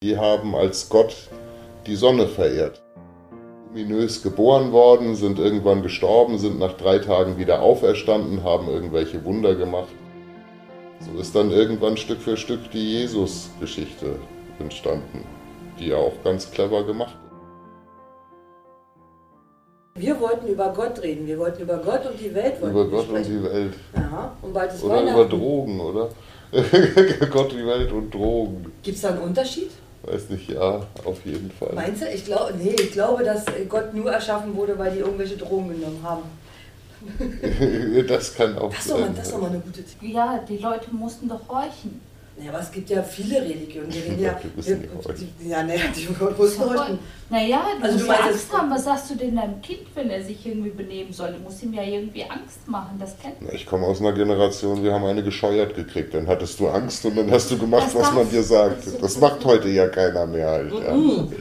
Die haben als Gott die Sonne verehrt. Luminös geboren worden, sind irgendwann gestorben, sind nach drei Tagen wieder auferstanden, haben irgendwelche Wunder gemacht. So ist dann irgendwann Stück für Stück die Jesus-Geschichte entstanden, die ja auch ganz clever gemacht ist. Wir wollten über Gott reden, wir wollten über Gott und die Welt. Über Gott und die Welt. Ja, und bald ist Oder über Drogen, oder? Gott, die Welt und Drogen. Gibt es da einen Unterschied? Weiß nicht, ja, auf jeden Fall. Meinst du? Ich, glaub, nee, ich glaube, dass Gott nur erschaffen wurde, weil die irgendwelche Drogen genommen haben. das kann auch das sein. Mal, das ist doch mal eine gute Theorie. Ja, die Leute mussten doch horchen. Ja, aber es gibt ja viele Religionen. Die reden ja, Die die, ja, ne, die mussten horchen. Naja, du Also du musst meinst ja jetzt- Angst haben. Was sagst du denn deinem Kind, wenn er sich irgendwie benehmen soll? Du musst ihm ja irgendwie Angst machen. Das kennt Na, Ich komme aus einer Generation, wir haben eine gescheuert gekriegt. Dann hattest du Angst und dann hast du gemacht, Das was man dir sagt. Das macht heute ja keiner mehr halt. Ja.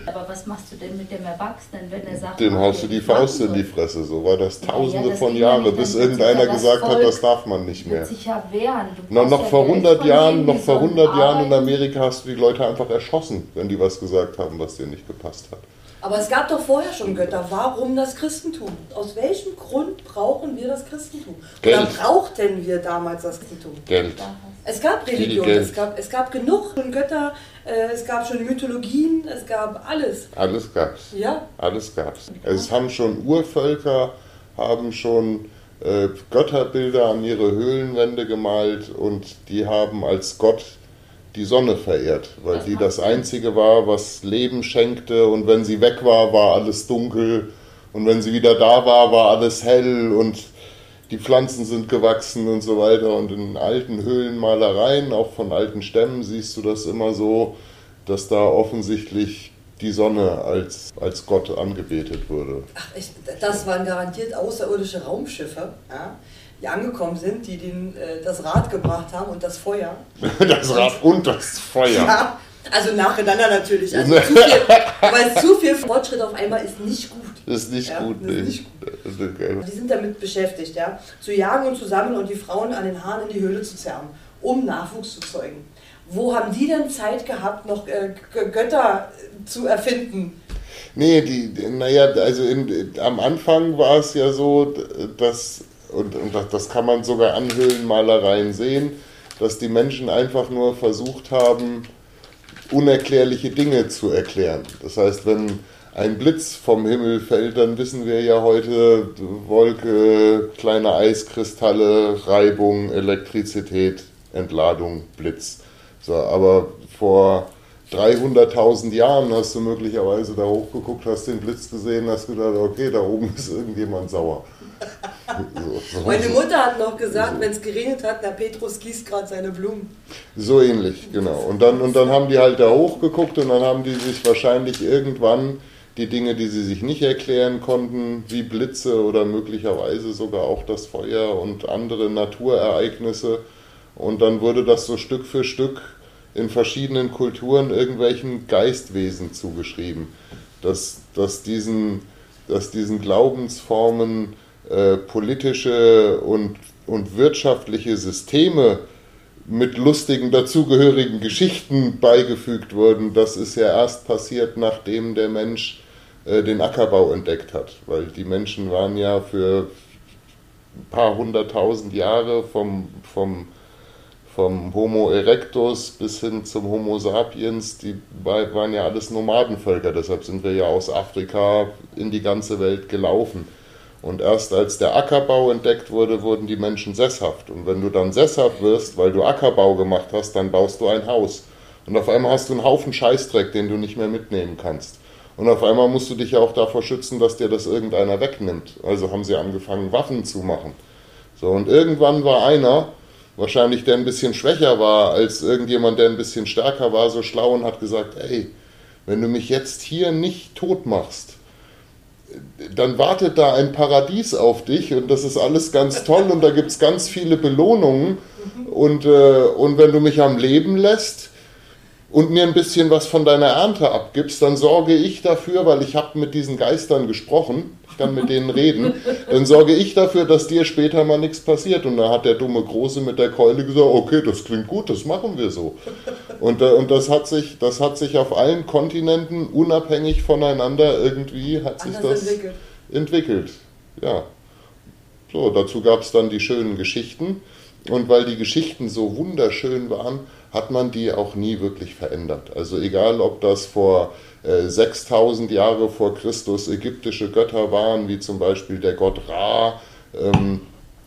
Aber was machst du denn mit dem Erwachsenen, wenn er sagt, Dem was haust du die Faust in die? Fresse. So war das Ja, tausende das von ja Jahren, bis irgendeiner ja gesagt hat, das darf man nicht mehr. Sich ja wehren. Du Na, noch ja vor Geld 100 von Jahren, noch vor sollen 100 Jahren in. Amerika hast du die Leute einfach erschossen, wenn die was gesagt haben, was dir nicht gepasst hat. Aber es gab doch vorher schon Götter. Warum das Christentum? Aus welchem Grund brauchen wir das Christentum? Oder Geld. brauchten wir damals das Christentum? Geld. Es gab Religion, es gab, es gab genug schon Götter, äh, es gab schon Mythologien, es gab alles. Alles gab's. Ja, Alles gab's. Es haben schon Urvölker, haben schon äh, Götterbilder an ihre Höhlenwände gemalt und die haben als Gott die Sonne verehrt, weil die das. Einzige war, was Leben schenkte. Und wenn sie weg war, war alles dunkel. Und wenn sie wieder da war, war alles hell. Und die Pflanzen sind gewachsen und so weiter. Und in alten Höhlenmalereien, auch von alten Stämmen, siehst du das immer so, dass da offensichtlich die Sonne als, als Gott angebetet wurde. Ach, ich, das waren garantiert außerirdische Raumschiffe, ja, die angekommen sind, die den, äh, das Rad gebracht haben und das Feuer. Das Rad und das Feuer. Ja, also nacheinander natürlich. Also zu viel, weil zu viel Fortschritt auf einmal ist nicht gut. Das ist nicht Ja, gut, das ist nee. nicht ist geil. Die sind damit beschäftigt, ja, zu jagen und zu sammeln und die Frauen an den Haaren in die Höhle zu zerren, um Nachwuchs zu zeugen. Wo haben die denn Zeit gehabt, noch äh, Götter zu erfinden? Nee, die, die- naja, also in, am Anfang war es ja so, dass, und, und das, kann man sogar an Höhlenmalereien sehen, dass die Menschen einfach nur versucht haben, unerklärliche Dinge zu erklären. Das heißt, wenn ein Blitz vom Himmel fällt, dann wissen wir ja heute Wolke, kleine Eiskristalle, Reibung, Elektrizität, Entladung, Blitz. So, aber vor 300.000 Jahren hast du möglicherweise da hochgeguckt, hast den Blitz gesehen, hast gedacht, okay, da oben ist irgendjemand sauer. So, so, Meine Mutter hat noch gesagt, wenn es geregnet hat, der Petrus gießt gerade seine Blumen. so ähnlich, genau. Und dann, und dann haben die halt da hochgeguckt und dann haben die sich wahrscheinlich irgendwann die Dinge, die sie sich nicht erklären konnten, wie Blitze oder möglicherweise sogar auch das Feuer und andere Naturereignisse. Und dann wurde das so Stück für Stück in verschiedenen Kulturen irgendwelchen Geistwesen zugeschrieben, dass, dass, diesen, dass diesen Glaubensformen äh, politische und, und wirtschaftliche Systeme mit lustigen dazugehörigen Geschichten beigefügt wurden. Das ist ja erst passiert, nachdem der Mensch äh, den Ackerbau entdeckt hat, weil die Menschen waren ja für ein paar hunderttausend Jahre vom, vom, vom Homo erectus bis hin zum Homo sapiens, die war- waren ja alles Nomadenvölker, deshalb sind wir ja aus Afrika in die ganze Welt gelaufen. Und erst als der Ackerbau entdeckt wurde, wurden die Menschen sesshaft. Und wenn du dann sesshaft wirst, weil du Ackerbau gemacht hast, dann baust du ein Haus. Und auf einmal hast du einen Haufen Scheißdreck, den du nicht mehr mitnehmen kannst. Und auf einmal musst du dich ja auch davor schützen, dass dir das irgendeiner wegnimmt. Also haben sie angefangen, Waffen zu machen. So, und irgendwann war einer, wahrscheinlich der ein bisschen schwächer war als irgendjemand, der ein bisschen stärker war, so schlau und hat gesagt, ey, wenn du mich jetzt hier nicht tot machst, dann wartet da ein Paradies auf dich und das ist alles ganz toll und da gibt es ganz viele Belohnungen. Und, äh, und wenn du mich am Leben lässt und mir ein bisschen was von deiner Ernte abgibst, dann sorge ich dafür, weil ich habe mit diesen Geistern gesprochen, kann mit denen reden, dann sorge ich dafür, dass dir später mal nichts passiert. Und da hat der dumme Große mit der Keule gesagt, okay, das klingt gut, das machen wir so. Und, äh, und das, hat sich, das hat sich auf allen Kontinenten unabhängig voneinander irgendwie hat sich das entwickelt. entwickelt. Ja. So, dazu gab es dann die schönen Geschichten. Und weil die Geschichten so wunderschön waren, hat man die auch nie wirklich verändert. Also egal, ob das vor äh, 6000 Jahre vor Christus ägyptische Götter waren, wie zum Beispiel der Gott Ra ähm,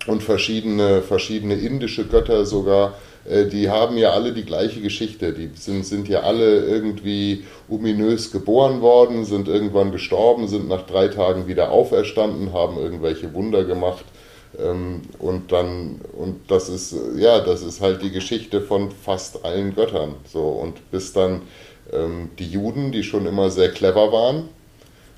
und verschiedene, verschiedene indische Götter sogar, äh, die haben ja alle die gleiche Geschichte. Die sind, sind ja alle irgendwie ominös geboren worden, sind irgendwann gestorben, sind nach drei Tagen wieder auferstanden, haben irgendwelche Wunder gemacht und dann, und das ist, ja, das ist halt die Geschichte von fast allen Göttern. So, und bis dann ähm, die Juden, die schon immer sehr clever waren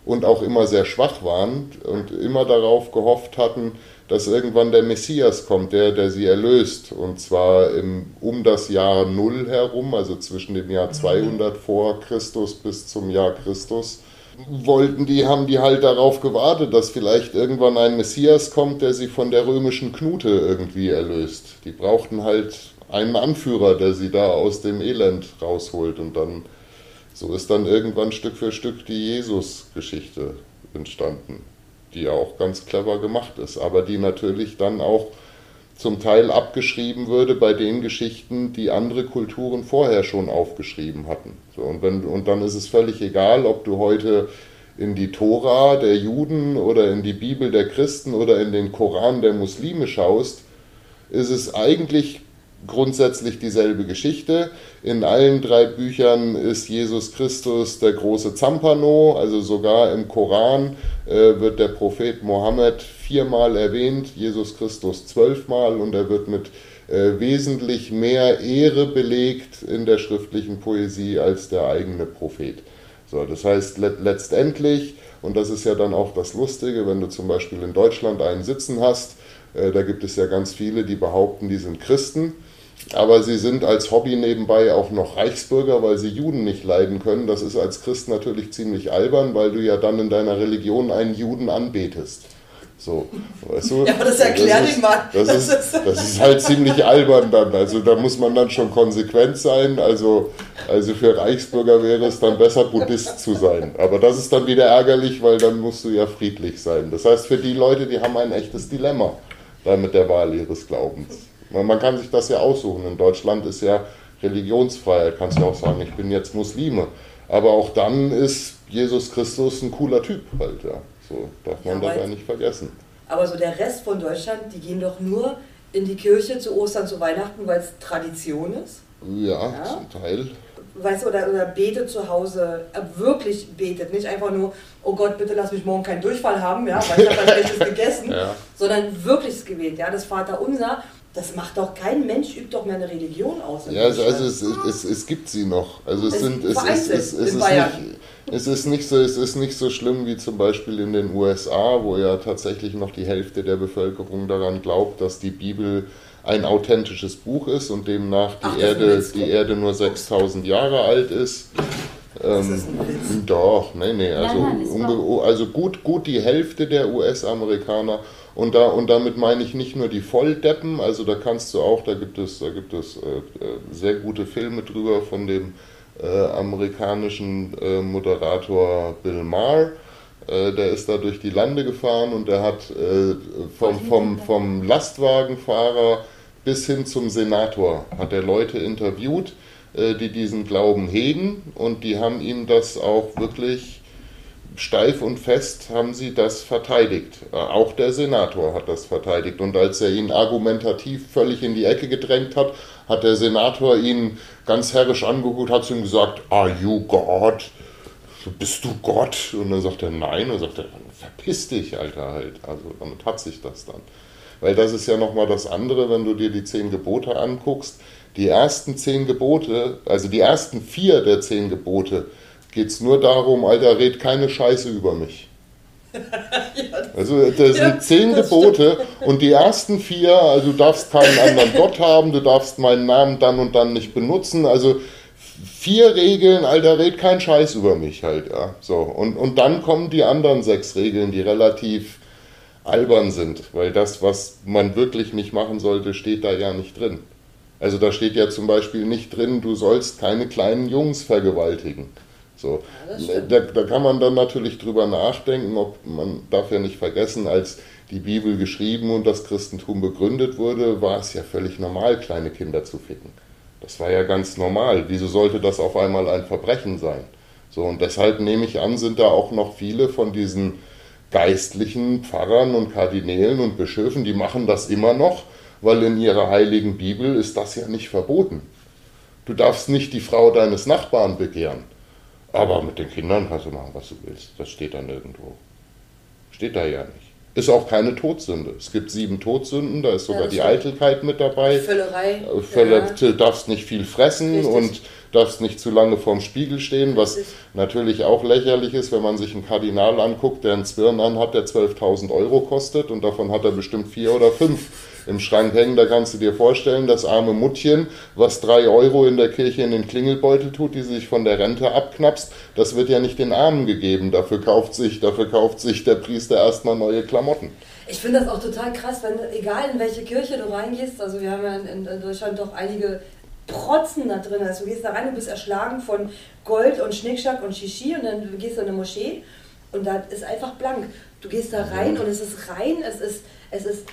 und auch immer sehr schwach waren und immer darauf gehofft hatten, dass irgendwann der Messias kommt, der, der sie erlöst. Und zwar im, um das Jahr Null herum, also zwischen dem Jahr 200 vor Christus bis zum Jahr Christus wollten die, haben die halt darauf gewartet, dass vielleicht irgendwann ein Messias kommt, der sie von der römischen Knute irgendwie erlöst. Die brauchten halt einen Anführer, der sie da aus dem Elend rausholt. Und dann, so ist dann irgendwann Stück für Stück die Jesus-Geschichte entstanden, die ja auch ganz clever gemacht ist, aber die natürlich dann auch zum Teil abgeschrieben würde bei den Geschichten, die andere Kulturen vorher schon aufgeschrieben hatten. So, und, wenn, und dann ist es völlig egal, ob du heute in die Tora der Juden oder in die Bibel der Christen oder in den Koran der Muslime schaust, ist es eigentlich grundsätzlich dieselbe Geschichte. In allen drei Büchern ist Jesus Christus der große Zampano, also sogar im Koran äh, wird der Prophet Mohammed viermal erwähnt, Jesus Christus zwölfmal und er wird mit äh, wesentlich mehr Ehre belegt in der schriftlichen Poesie als der eigene Prophet. So, das heißt le letztendlich, und das ist ja dann auch das Lustige, wenn du zum Beispiel in Deutschland einen sitzen hast, äh, da gibt es ja ganz viele, die behaupten, die sind Christen aber sie sind als Hobby nebenbei auch noch Reichsbürger, weil sie Juden nicht leiden können. Das ist als Christ natürlich ziemlich albern, weil du ja dann in deiner Religion einen Juden anbetest. So, weißt du? Ja, aber das erklärt ihm mal. Das, das, ist, das ist halt ziemlich albern dann. Also da muss man dann schon konsequent sein. Also, also für Reichsbürger wäre es dann besser, Buddhist zu sein. Aber das ist dann wieder ärgerlich, weil dann musst du ja friedlich sein. Das heißt, für die Leute, die haben ein echtes Dilemma da mit der Wahl ihres Glaubens. Man kann sich das ja aussuchen. In Deutschland ist ja Religionsfreiheit. Kannst ja auch sagen, ich bin jetzt Muslime. Aber auch dann ist Jesus Christus ein cooler Typ halt, ja. So darf man ja, dabei nicht vergessen. Aber so der Rest von Deutschland, die gehen doch nur in die Kirche zu Ostern, zu Weihnachten, weil es Tradition ist. Ja, ja, zum Teil. Weißt du, oder, oder betet zu Hause, äh, wirklich betet, nicht einfach nur, oh Gott, bitte lass mich morgen keinen Durchfall haben, ja, weil ich habe was Schlechtes gegessen, ja. sondern wirkliches Gebet, ja, das Vaterunser das macht doch kein Mensch, übt doch mehr eine Religion aus. Ja, also, also es, es, es, gibt sie noch. Also es, es sind es, es, es, es, ist nicht, es ist nicht so es ist nicht so schlimm wie zum Beispiel in den USA, wo ja tatsächlich noch die Hälfte der Bevölkerung daran glaubt, dass die Bibel ein authentisches Buch ist und demnach die Ach, Erde die Erde nur 6000 Jahre alt ist. Ähm, doch, nee, nee, also, nein, also gut, gut die Hälfte der US-Amerikaner und, da, und damit meine ich nicht nur die Volldeppen, also da kannst du auch, da gibt es, da gibt es äh, äh, sehr gute Filme drüber von dem äh, amerikanischen äh, Moderator Bill Maher. Äh, der ist da durch die Lande gefahren und der hat äh, vom, vom, vom Lastwagenfahrer bis hin zum Senator hat er Leute interviewt, die diesen Glauben hegen und die haben ihm das auch wirklich steif und fest haben sie das verteidigt. Äh, auch der Senator hat das verteidigt. Und als er ihn argumentativ völlig in die Ecke gedrängt hat, hat der Senator ihn ganz herrisch angeguckt, hat zu ihm gesagt, Are you God? Bist du Gott? Und dann sagt er, nein. Und sagt er, verpiss dich, Alter, halt. Also damit hat sich das dann. Weil das ist ja nochmal das andere, wenn du dir die zehn Gebote anguckst. Die ersten zehn Gebote, also die ersten vier der zehn Gebote, geht es nur darum, Alter, red keine Scheiße über mich. Also das ja, sind zehn Gebote und die ersten vier, also du darfst keinen anderen Gott haben, du darfst meinen Namen dann und dann nicht benutzen. Also vier Regeln, Alter, red kein Scheiß über mich halt, ja. So, und, und dann kommen die anderen sechs Regeln, die relativ albern sind, weil das, was man wirklich nicht machen sollte, steht da ja nicht drin. Also da steht ja zum Beispiel nicht drin, du sollst keine kleinen Jungs vergewaltigen. So, ja, da, da, kann man dann natürlich drüber nachdenken, ob man darf ja nicht vergessen, als die Bibel geschrieben und das Christentum begründet wurde, war es ja völlig normal, kleine Kinder zu ficken. Das war ja ganz normal. Wieso sollte das auf einmal ein Verbrechen sein? So, und deshalb nehme ich an, sind da auch noch viele von diesen geistlichen Pfarrern und Kardinälen und Bischöfen, die machen das immer noch, weil in ihrer heiligen Bibel ist das ja nicht verboten. Du darfst nicht die Frau deines Nachbarn begehren. Aber mit den Kindern kannst du machen, was du willst. Das steht da nirgendwo. Steht da ja nicht. Ist auch keine Todsünde. Es gibt sieben Todsünden, da ist sogar ja, die Eitelkeit mit dabei. Völlerei. Völle, ja. Darfst nicht viel fressen Richtig. und darfst nicht zu lange vorm Spiegel stehen, was Richtig. natürlich auch lächerlich ist, wenn man sich einen Kardinal anguckt, der einen Zwirn anhat, der 12.000 Euro kostet und davon hat er bestimmt vier oder fünf im Schrank hängen. Da kannst du dir vorstellen, das arme Muttchen, was drei Euro in der Kirche in den Klingelbeutel tut, die sich von der Rente abknapst, das wird ja nicht den Armen gegeben. Dafür kauft sich, dafür kauft sich der Priester erstmal neue Klamotten. Ich finde das auch total krass, wenn egal in welche Kirche du reingehst, also wir haben ja in, in Deutschland doch einige Protzen da drin. Also du gehst da rein und bist erschlagen von Gold und Schnickschnack und Shishi und dann gehst du in eine Moschee und da ist einfach blank. Du gehst da rein und es ist rein, es ist, es ist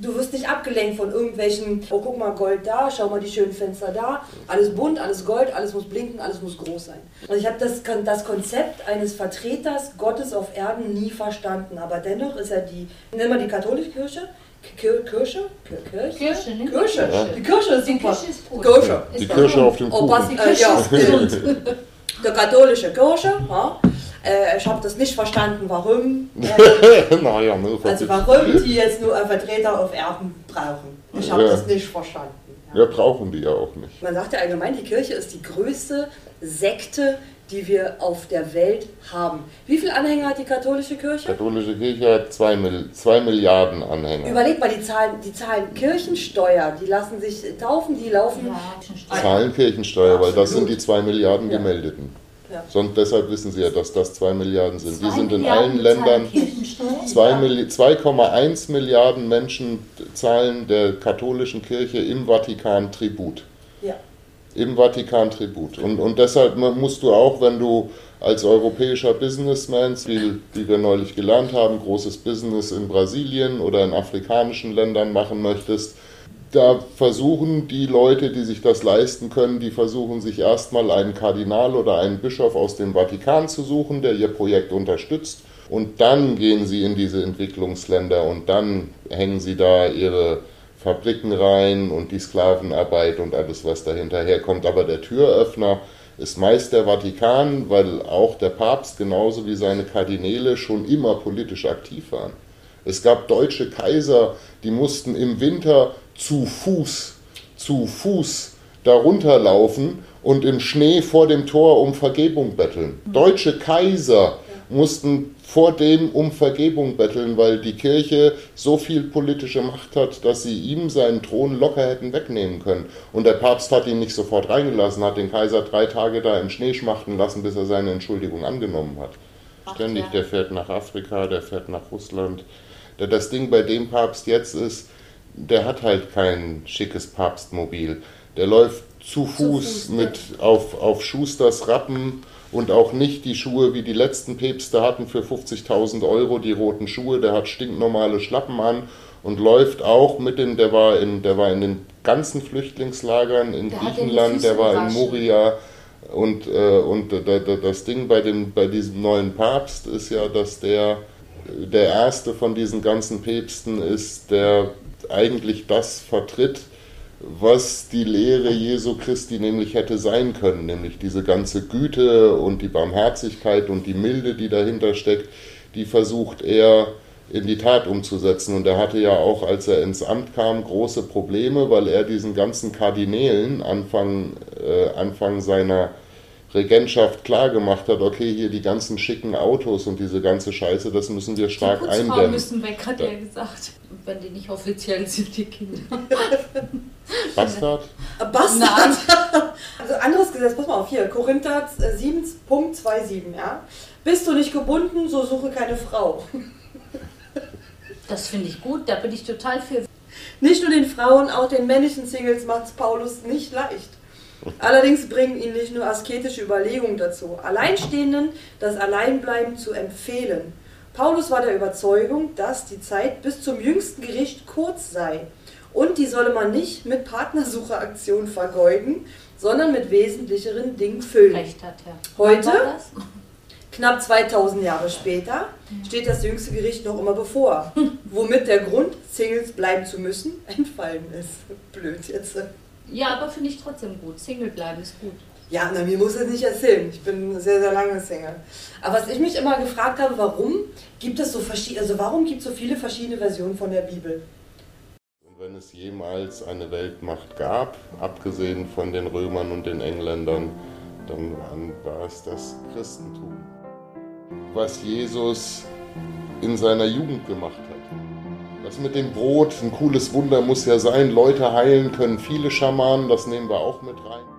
du wirst nicht abgelenkt von irgendwelchen, oh guck mal, Gold da, schau mal die schönen Fenster da, alles bunt, alles Gold, alles muss blinken, alles muss groß sein. Also ich habe das, das Konzept eines Vertreters Gottes auf Erden nie verstanden, aber dennoch ist er die, nennen wir die katholische Kirche, Kirche? Kirche? Kirche, ne? Kirche. Die Kirche ist super. Die Kirche, ist die Kirche auf dem Kuchen. Oh, die Kirche ja. ist gesund. Die katholische Kirche, ja, äh, ich habe das nicht verstanden, warum. Äh, naja, also warum die jetzt nur einen Vertreter auf Erden brauchen. Ich habe ja. das nicht verstanden. Ja. ja, brauchen die ja auch nicht. Man sagt ja allgemein, die Kirche ist die größte Sekte, die wir auf der Welt haben. Wie viele Anhänger hat die katholische Kirche? Die katholische Kirche hat zwei, zwei Milliarden Anhänger. Überleg mal, die zahlen, die zahlen Kirchensteuer, die lassen sich taufen, die laufen. Ja, zahlen Kirchensteuer, Absolut. weil das sind die zwei Milliarden ja. Gemeldeten. Ja. Sonst, deshalb wissen Sie ja, dass das 2 Milliarden sind. Zwei die sind in allen Ländern 2,1 Milliarden Menschen zahlen der katholischen Kirche im Vatikan Tribut. Ja. Im Vatikan Tribut. Und, und deshalb musst du auch, wenn du als europäischer Businessman, wie, wie wir neulich gelernt haben, großes Business in Brasilien oder in afrikanischen Ländern machen möchtest, da versuchen die Leute, die sich das leisten können, die versuchen sich erstmal einen Kardinal oder einen Bischof aus dem Vatikan zu suchen, der ihr Projekt unterstützt. Und dann gehen sie in diese Entwicklungsländer und dann hängen sie da ihre Fabriken rein und die Sklavenarbeit und alles, was dahinter herkommt. Aber der Türöffner ist meist der Vatikan, weil auch der Papst genauso wie seine Kardinäle schon immer politisch aktiv waren. Es gab deutsche Kaiser, die mussten im Winter zu Fuß, zu Fuß darunter laufen und im Schnee vor dem Tor um Vergebung betteln. Mhm. Deutsche Kaiser mussten vor dem um Vergebung betteln, weil die Kirche so viel politische Macht hat, dass sie ihm seinen Thron locker hätten wegnehmen können. Und der Papst hat ihn nicht sofort reingelassen, hat den Kaiser drei Tage da im Schnee schmachten lassen, bis er seine Entschuldigung angenommen hat. Ach, Ständig, ja. der fährt nach Afrika, der fährt nach Russland. Das Ding bei dem Papst jetzt ist, der hat halt kein schickes Papstmobil. Der läuft zu Fuß, zu Fuß mit auf, auf Schusters Rappen und auch nicht die Schuhe, wie die letzten Päpste hatten für 50.000 Euro, die roten Schuhe. Der hat stinknormale Schlappen an und läuft auch mit den, der war in, der war in den ganzen Flüchtlingslagern in der Griechenland, der war in Moria. Und, äh, und das Ding bei, dem, bei diesem neuen Papst ist ja, dass der der erste von diesen ganzen Päpsten ist, der eigentlich das vertritt, was die Lehre Jesu Christi nämlich hätte sein können, nämlich diese ganze Güte und die Barmherzigkeit und die Milde, die dahinter steckt, die versucht er in die Tat umzusetzen. Und er hatte ja auch, als er ins Amt kam, große Probleme, weil er diesen ganzen Kardinälen Anfang, äh, Anfang seiner Regentschaft klargemacht hat, okay, hier die ganzen schicken Autos und diese ganze Scheiße, das müssen wir stark die eindämmen. müssen weg, hat ja. er gesagt. Wenn die nicht offiziell sind, die Kinder. Bastard? Bastard? also anderes Gesetz, pass mal auf, hier, Korinther 7.27, äh, ja. Bist du nicht gebunden, so suche keine Frau. Das finde ich gut, da bin ich total für. Nicht nur den Frauen, auch den männlichen Singles macht es Paulus nicht leicht. Allerdings bringen ihn nicht nur asketische Überlegungen dazu, Alleinstehenden das Alleinbleiben zu empfehlen. Paulus war der Überzeugung, dass die Zeit bis zum jüngsten Gericht kurz sei und die solle man nicht mit Partnersucheraktionen vergeuden, sondern mit wesentlicheren Dingen füllen. Recht hat, ja. Heute, knapp 2000 Jahre später, steht das jüngste Gericht noch immer bevor, womit der Grund, Singles bleiben zu müssen, entfallen ist. Blöd jetzt. Ja, aber finde ich trotzdem gut. Single bleiben ist gut. Ja, na, mir muss es nicht erzählen. Ich bin sehr, sehr lange Single. Aber was ich mich immer gefragt habe, warum gibt es so verschiedene, also warum gibt es so viele verschiedene Versionen von der Bibel? Und wenn es jemals eine Weltmacht gab, abgesehen von den Römern und den Engländern, dann war es das Christentum. Was Jesus in seiner Jugend gemacht hat. Das mit dem Brot, ein cooles Wunder muss ja sein. Leute heilen können viele Schamanen, das nehmen wir auch mit rein.